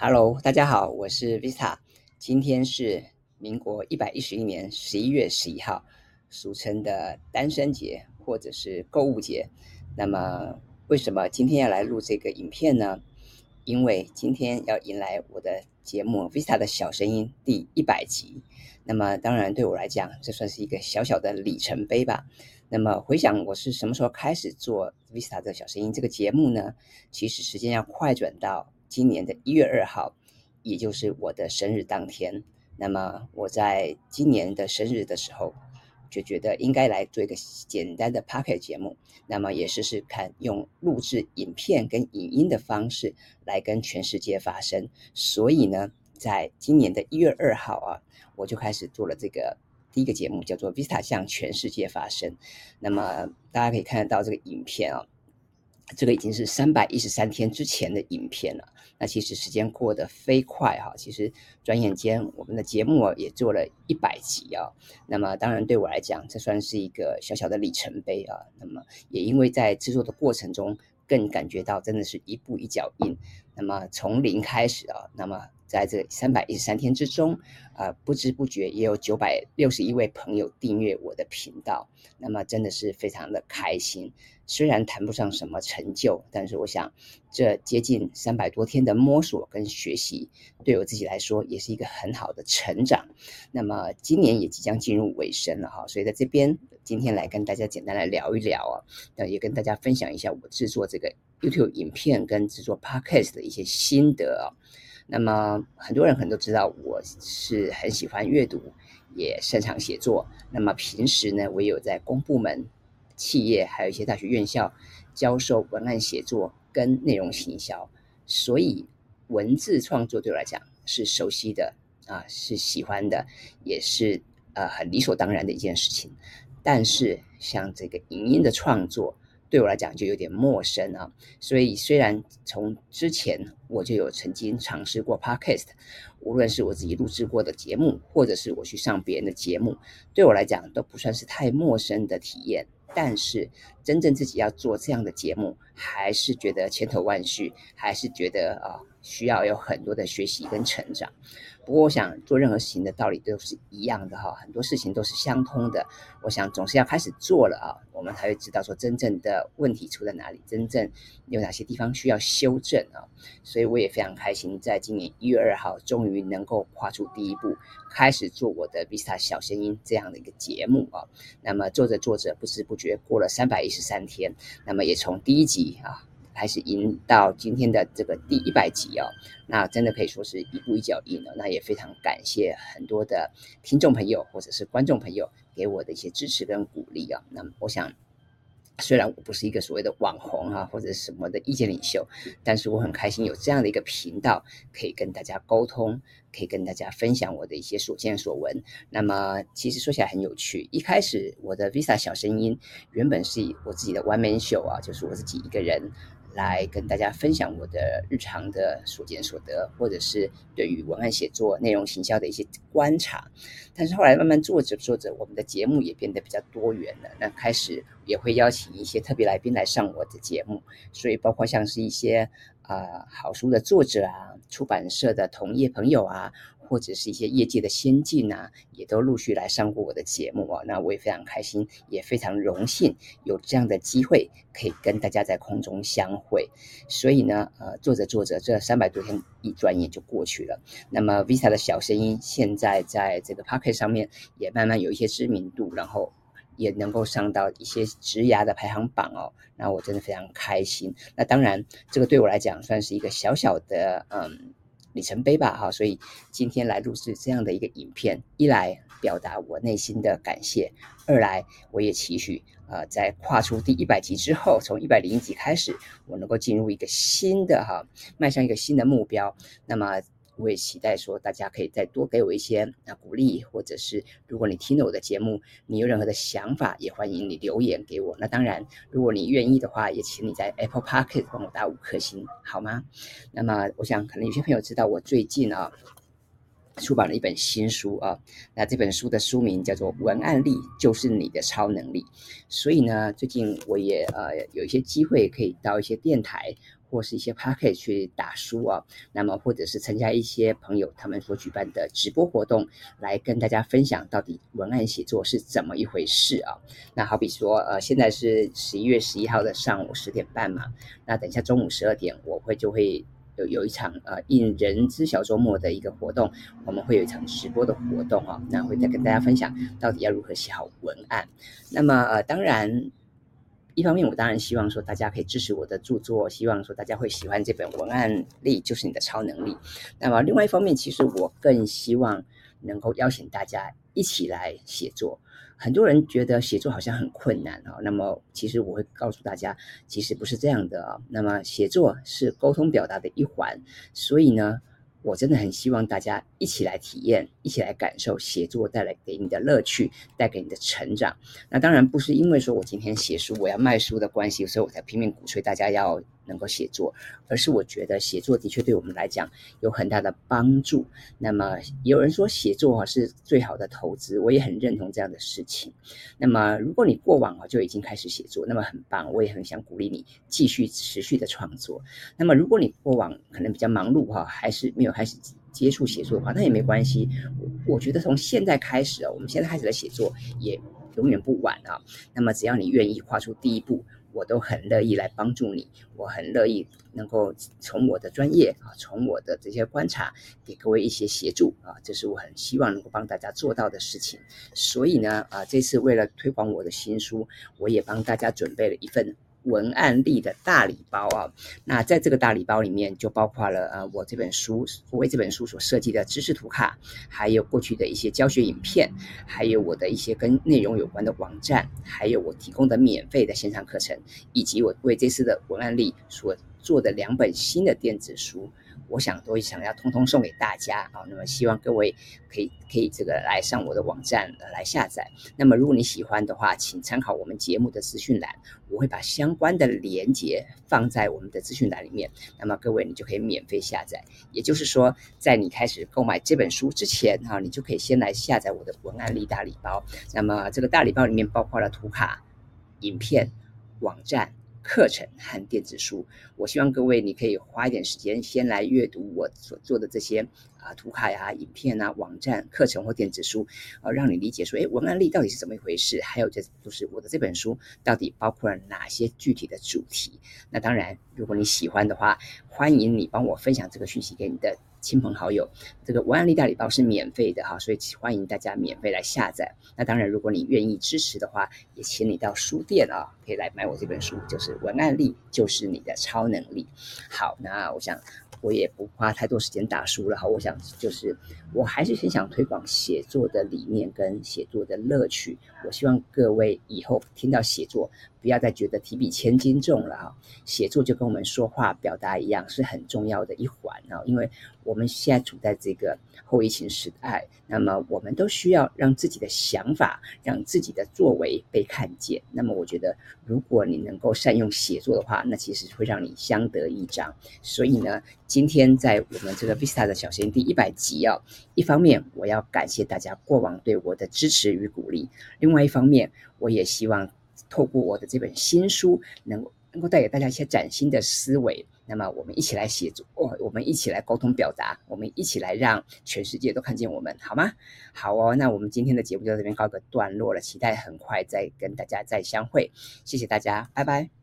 Hello，大家好，我是 Vista。今天是民国一百一十一年十一月十一号，俗称的单身节或者是购物节。那么，为什么今天要来录这个影片呢？因为今天要迎来我的节目 Vista 的小声音第一百集。那么，当然对我来讲，这算是一个小小的里程碑吧。那么，回想我是什么时候开始做 Vista 的小声音这个节目呢？其实时间要快转到。今年的一月二号，也就是我的生日当天。那么我在今年的生日的时候，就觉得应该来做一个简单的 p o c k e t 节目。那么也试试看用录制影片跟影音的方式来跟全世界发声。所以呢，在今年的一月二号啊，我就开始做了这个第一个节目，叫做 Vista 向全世界发声。那么大家可以看得到这个影片啊。这个已经是三百一十三天之前的影片了。那其实时间过得飞快哈，其实转眼间我们的节目也做了一百集啊。那么当然对我来讲，这算是一个小小的里程碑啊。那么也因为在制作的过程中，更感觉到真的是一步一脚印。那么从零开始啊，那么。在这三百一十三天之中，啊，不知不觉也有九百六十一位朋友订阅我的频道，那么真的是非常的开心。虽然谈不上什么成就，但是我想这接近三百多天的摸索跟学习，对我自己来说也是一个很好的成长。那么今年也即将进入尾声了哈，所以在这边今天来跟大家简单来聊一聊啊，那也跟大家分享一下我制作这个 YouTube 影片跟制作 Podcast 的一些心得啊。那么很多人可能都知道，我是很喜欢阅读，也擅长写作。那么平时呢，我也有在公部门、企业，还有一些大学院校教授文案写作跟内容行销，所以文字创作对我来讲是熟悉的啊，是喜欢的，也是呃很理所当然的一件事情。但是像这个影音的创作，对我来讲就有点陌生啊，所以虽然从之前我就有曾经尝试过 podcast，无论是我自己录制过的节目，或者是我去上别人的节目，对我来讲都不算是太陌生的体验。但是真正自己要做这样的节目，还是觉得千头万绪，还是觉得啊需要有很多的学习跟成长。不过，我想做任何事情的道理都是一样的哈，很多事情都是相通的。我想总是要开始做了啊，我们才会知道说真正的问题出在哪里，真正有哪些地方需要修正啊。所以我也非常开心，在今年一月二号，终于能够跨出第一步，开始做我的 Vista 小声音这样的一个节目啊。那么做着做着，不知不觉过了三百一十三天，那么也从第一集啊。开始引到今天的这个第一百集哦，那真的可以说是一步一脚印了。那也非常感谢很多的听众朋友或者是观众朋友给我的一些支持跟鼓励啊。那我想。虽然我不是一个所谓的网红啊，或者什么的意见领袖，但是我很开心有这样的一个频道，可以跟大家沟通，可以跟大家分享我的一些所见所闻。那么其实说起来很有趣，一开始我的 Visa 小声音原本是以我自己的 One Man Show 啊，就是我自己一个人。来跟大家分享我的日常的所见所得，或者是对于文案写作、内容行销的一些观察。但是后来慢慢做着做着，我们的节目也变得比较多元了。那开始也会邀请一些特别来宾来上我的节目，所以包括像是一些啊好书的作者啊、出版社的同业朋友啊。或者是一些业界的先进啊，也都陆续来上过我的节目啊，那我也非常开心，也非常荣幸有这样的机会可以跟大家在空中相会。所以呢，呃，做着做着，这三百多天一转眼就过去了。那么 Visa 的小声音现在在这个 Pocket 上面也慢慢有一些知名度，然后也能够上到一些职涯的排行榜哦。那我真的非常开心。那当然，这个对我来讲算是一个小小的嗯。里程碑吧，哈，所以今天来录制这样的一个影片，一来表达我内心的感谢，二来我也期许，呃，在跨出第一百集之后，从一百零一集开始，我能够进入一个新的哈，迈向一个新的目标，那么。我也期待说，大家可以再多给我一些啊鼓励，或者是如果你听了我的节目，你有任何的想法，也欢迎你留言给我。那当然，如果你愿意的话，也请你在 Apple Park 帮我打五颗星，好吗？那么，我想可能有些朋友知道，我最近啊出版了一本新书啊，那这本书的书名叫做《文案力就是你的超能力》。所以呢，最近我也呃有一些机会可以到一些电台。或是一些 p a c k e t 去打书啊，那么或者是参加一些朋友他们所举办的直播活动，来跟大家分享到底文案写作是怎么一回事啊。那好比说，呃，现在是十一月十一号的上午十点半嘛，那等一下中午十二点我会就会。有有一场呃应人之小周末的一个活动，我们会有一场直播的活动啊，那会再跟大家分享到底要如何写好文案。那么呃，当然，一方面我当然希望说大家可以支持我的著作，希望说大家会喜欢这本文案力就是你的超能力。那么另外一方面，其实我更希望能够邀请大家一起来写作。很多人觉得写作好像很困难啊，那么其实我会告诉大家，其实不是这样的啊。那么写作是沟通表达的一环，所以呢。我真的很希望大家一起来体验，一起来感受写作带来给你的乐趣，带给你的成长。那当然不是因为说我今天写书，我要卖书的关系，所以我才拼命鼓吹大家要能够写作，而是我觉得写作的确对我们来讲有很大的帮助。那么有人说写作啊是最好的投资，我也很认同这样的事情。那么如果你过往啊就已经开始写作，那么很棒，我也很想鼓励你继续持续的创作。那么如果你过往可能比较忙碌哈，还是没有。开始接触写作的话，那也没关系。我我觉得从现在开始啊，我们现在开始的写作也永远不晚啊。那么只要你愿意跨出第一步，我都很乐意来帮助你。我很乐意能够从我的专业啊，从我的这些观察，给各位一些协助啊。这是我很希望能够帮大家做到的事情。所以呢，啊，这次为了推广我的新书，我也帮大家准备了一份。文案力的大礼包啊，那在这个大礼包里面就包括了呃我这本书我为这本书所设计的知识图卡，还有过去的一些教学影片，还有我的一些跟内容有关的网站，还有我提供的免费的线上课程，以及我为这次的文案力所做的两本新的电子书。我想都会想要通通送给大家啊，那么希望各位可以可以这个来上我的网站来下载。那么如果你喜欢的话，请参考我们节目的资讯栏，我会把相关的连接放在我们的资讯栏里面。那么各位你就可以免费下载，也就是说在你开始购买这本书之前啊，你就可以先来下载我的文案力大礼包。那么这个大礼包里面包括了图卡、影片、网站。课程和电子书，我希望各位你可以花一点时间先来阅读我所做的这些啊图卡呀、影片啊、网站、课程或电子书，啊，让你理解说，哎，文案力到底是怎么一回事？还有这就是我的这本书到底包括了哪些具体的主题？那当然，如果你喜欢的话，欢迎你帮我分享这个讯息给你的。亲朋好友，这个文案力大礼包是免费的哈，所以欢迎大家免费来下载。那当然，如果你愿意支持的话，也请你到书店啊，可以来买我这本书，就是文案力就是你的超能力。好，那我想。我也不花太多时间打书了哈，我想就是我还是很想推广写作的理念跟写作的乐趣。我希望各位以后听到写作，不要再觉得提笔千斤重了哈。写作就跟我们说话表达一样，是很重要的一环啊。因为我们现在处在这个后疫情时代，那么我们都需要让自己的想法、让自己的作为被看见。那么我觉得，如果你能够善用写作的话，那其实会让你相得益彰。所以呢。今天在我们这个 Vista 的小学第一百集啊，一方面我要感谢大家过往对我的支持与鼓励，另外一方面我也希望透过我的这本新书，能够能够带给大家一些崭新的思维。那么我们一起来写作，我们一起来沟通表达，我们一起来让全世界都看见我们，好吗？好哦，那我们今天的节目就到这边告个段落了，期待很快再跟大家再相会，谢谢大家，拜拜。